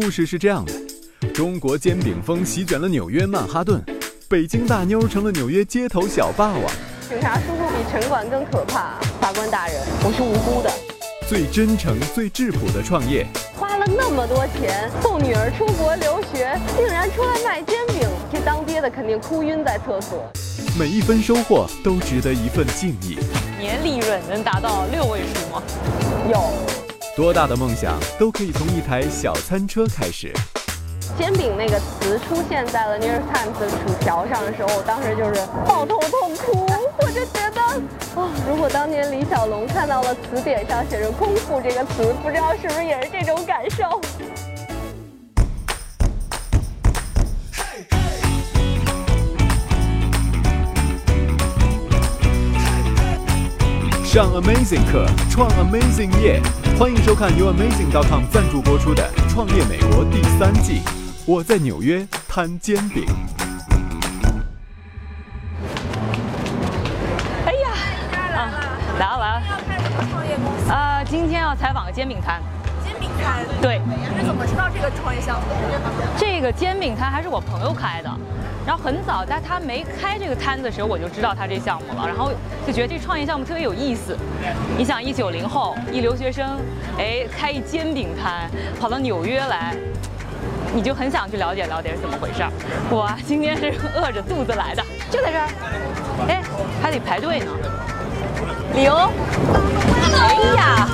故事是这样的：中国煎饼风席卷了纽约曼哈顿，北京大妞成了纽约街头小霸王。警察叔叔比城管更可怕。法官大人，我是无辜的。最真诚、最质朴的创业，花了那么多钱送女儿出国留学，竟然出来卖煎饼，这当爹的肯定哭晕在厕所。每一分收获都值得一份敬意。年利润能达到六位数吗？有。多大的梦想都可以从一台小餐车开始。煎饼那个词出现在了《New York Times》的薯条上的时候，我当时就是抱头痛哭。我就觉得，啊，如果当年李小龙看到了词典上写着“功夫”这个词，不知道是不是也是这种感受。上 Amazing 课，创 Amazing 业，欢迎收看由 Amazing.com 赞助播出的《创业美国》第三季。我在纽约摊煎饼。哎呀，来了来了来了！呃，今天要采访个煎饼摊。煎饼摊？对。你是怎么知道这个创业项目的？这个煎饼摊还是我朋友开的。然后很早，在他没开这个摊子的时候，我就知道他这项目了，然后就觉得这创业项目特别有意思。你想，一九零后，一留学生，哎，开一煎饼摊，跑到纽约来，你就很想去了解了解是怎么回事。我今天是饿着肚子来的，就在这儿，哎，还得排队呢。理由？哎呀，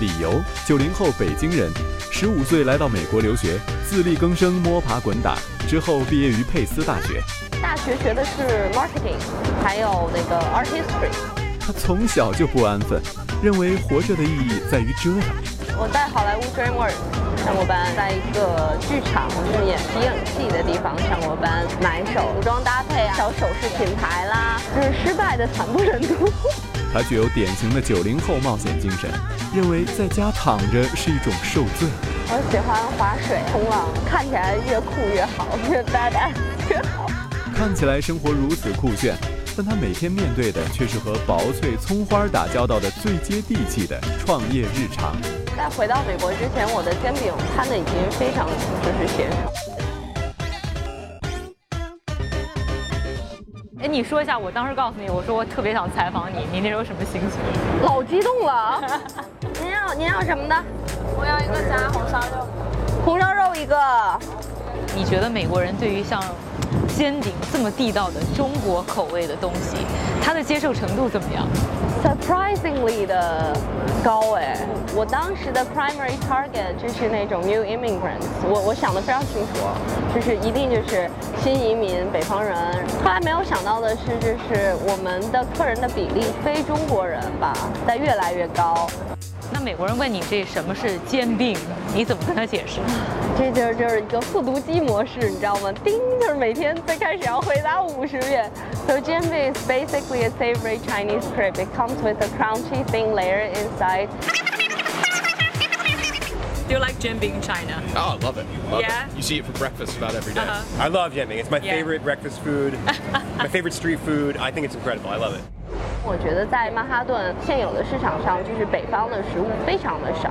理由：九零后北京人，十五岁来到美国留学，自力更生，摸爬滚打。之后毕业于佩斯大学，大学学的是 marketing，还有那个 art history。他从小就不安分，认为活着的意义在于折腾。我在好莱坞 DreamWorks 上过班，在一个剧场就是演皮影戏的地方上过班，买手服装搭配啊，小首饰品牌啦，就是失败的惨不忍睹。他具有典型的九零后冒险精神，认为在家躺着是一种受罪。我喜欢划水、冲浪，看起来越酷越好，越 badass 越好。看起来生活如此酷炫，但他每天面对的却是和薄脆葱花打交道的最接地气的创业日常。在回到美国之前，我的煎饼摊的已经非常就是娴熟。你说一下，我当时告诉你，我说我特别想采访你，你那时候什么心情？老激动了。您要您要什么的？我要一个炸红烧肉，红烧肉一个。你觉得美国人对于像煎饼这么地道的中国口味的东西，他的接受程度怎么样？Surprisingly 的高哎！我当时的 primary target 就是那种 new immigrants，我我想的非常清楚，就是一定就是新移民北方人。后来没有想到的是，就是我们的客人的比例非中国人吧，在越来越高。那美国人问你这什么是煎饼，你怎么跟他解释？这就是就是一个复读机模式，你知道吗？叮，就是每天最开始要回答五十遍。So 煎饼 is basically a savory Chinese crepe. It comes with a crunchy thin layer inside. Do you like jianbing in China? Oh, I love it. Love yeah? It. You see it for breakfast about every day. Uh-huh. I love jianbing. It's my yeah. favorite breakfast food, my favorite street food. I think it's incredible. I love it. 我觉得在曼哈顿现有的市场上，就是北方的食物非常的少，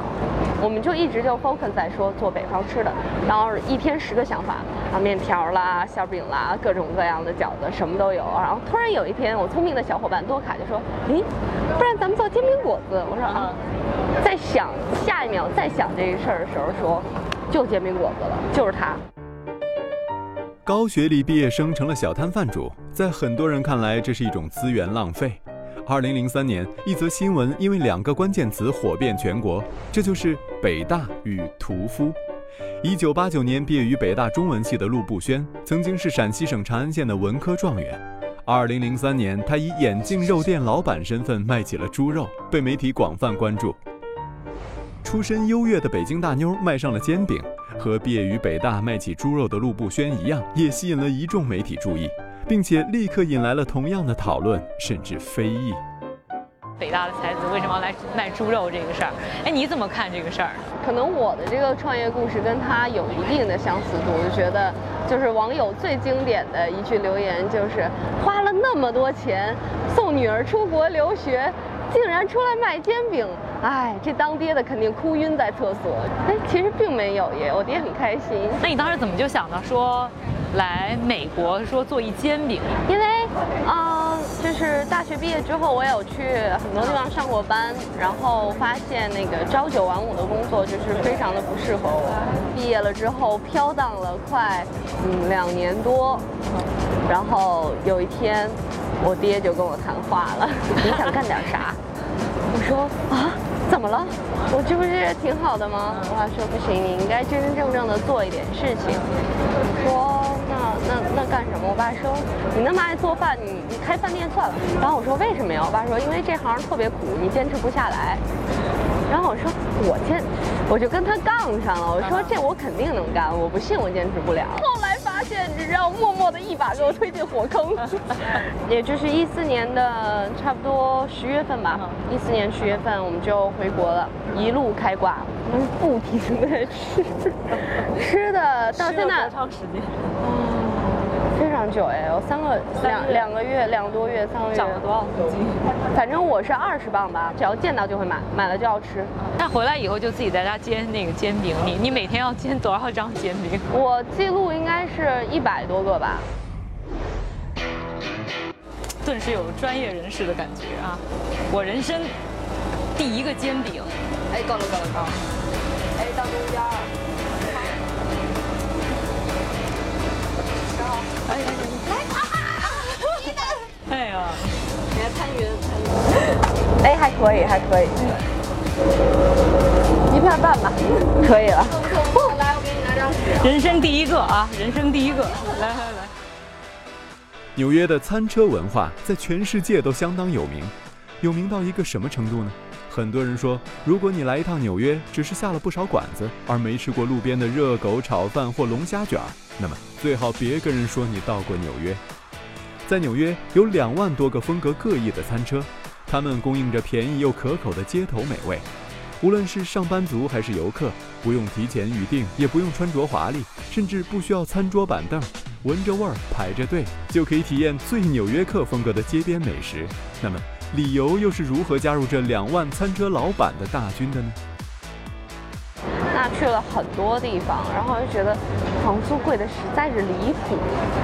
我们就一直就 focus 在说做北方吃的，然后一天十个想法，啊面条啦、馅饼啦，各种各样的饺子，什么都有。然后突然有一天，我聪明的小伙伴多卡就说：“咦，不然咱们做煎饼果子？”我说：“啊。”在想下一秒再想这个事儿的时候，说就煎饼果子了，就是它。高学历毕业生成了小摊贩主，在很多人看来，这是一种资源浪费。二零零三年，一则新闻因为两个关键词火遍全国，这就是北大与屠夫。一九八九年毕业于北大中文系的陆步轩，曾经是陕西省长安县的文科状元。二零零三年，他以眼镜肉店老板身份卖起了猪肉，被媒体广泛关注。出身优越的北京大妞卖上了煎饼，和毕业于北大卖起猪肉的陆步轩一样，也吸引了一众媒体注意。并且立刻引来了同样的讨论，甚至非议。北大的才子为什么要来卖猪肉这个事儿？哎，你怎么看这个事儿？可能我的这个创业故事跟他有一定的相似度。我就觉得，就是网友最经典的一句留言就是：花了那么多钱送女儿出国留学，竟然出来卖煎饼，哎，这当爹的肯定哭晕在厕所。哎，其实并没有耶，我爹很开心。那你当时怎么就想到说来美国说做一煎饼？因为，嗯，就是大学毕业之后，我有去很多地方上过班，然后发现那个朝九晚五的工作就是非常的不适合我。毕业了之后飘荡了快嗯两年多，然后有一天，我爹就跟我谈话了，你想干点啥？我说啊，怎么了？我这不是挺好的吗？我爸说不行，你应该真真正正的做一点事情。我说爸说你那么爱做饭，你你开饭店算了。然后我说为什么呀？我爸说因为这行特别苦，你坚持不下来。然后我说我坚，我就跟他杠上了。我说这我肯定能干，我不信我坚持不了。后来发现，你知道，默默的一把给我推进火坑。也就是一四年的差不多十月份吧，一四年十月份我们就回国了，一路开挂，我们不停的吃，吃的到现在长时间？非常久哎，有三个两两个月两个多月三个月。长了多少斤？反正我是二十磅吧，只要见到就会买，买了就要吃。那回来以后就自己在家煎那个煎饼，你你每天要煎多少张煎饼？我记录应该是一百多个吧。顿时有专业人士的感觉啊！我人生第一个煎饼，哎，够了够了够了，哎，到中间儿。哎哎呀，你还参与参与。哎，还可以还可以，一片半吧，可以了。来，我给你拿张纸。人生第一个啊，人生第一个，来来来。纽约的餐车文化在全世界都相当有名，有名到一个什么程度呢？很多人说，如果你来一趟纽约，只是下了不少馆子，而没吃过路边的热狗炒饭或龙虾卷儿，那么最好别跟人说你到过纽约。在纽约有两万多个风格各异的餐车，它们供应着便宜又可口的街头美味。无论是上班族还是游客，不用提前预定，也不用穿着华丽，甚至不需要餐桌板凳，闻着味儿排着队就可以体验最纽约客风格的街边美食。那么，理由又是如何加入这两万餐车老板的大军的呢？去了很多地方，然后就觉得房租贵的实在是离谱。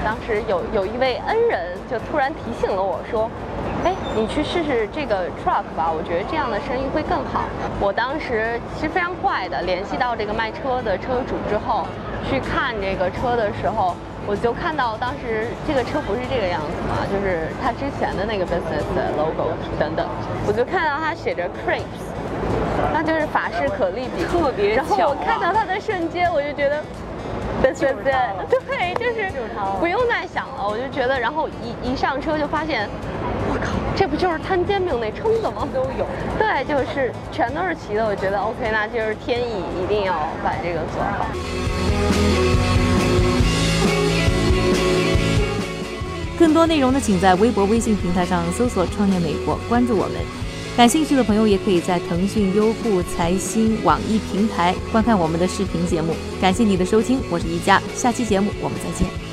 当时有有一位恩人就突然提醒了我说：“哎，你去试试这个 truck 吧，我觉得这样的生意会更好。”我当时其实非常快的联系到这个卖车的车主之后，去看这个车的时候，我就看到当时这个车不是这个样子嘛，就是他之前的那个 business 的 logo 等等，我就看到他写着 crepes。那就是法式可丽饼，特别然后我看到它的瞬间，我就觉得，对对对，对，就是不用再想了，我就觉得，然后一一上车就发现，我靠，这不就是摊煎饼那撑子吗？都有，对，就是全都是齐的，我觉得 OK，那就是天意，一定要把这个做好。更多内容呢，请在微博、微信平台上搜索“创业美国”，关注我们。感兴趣的朋友也可以在腾讯、优酷、财新、网易平台观看我们的视频节目。感谢你的收听，我是宜佳，下期节目我们再见。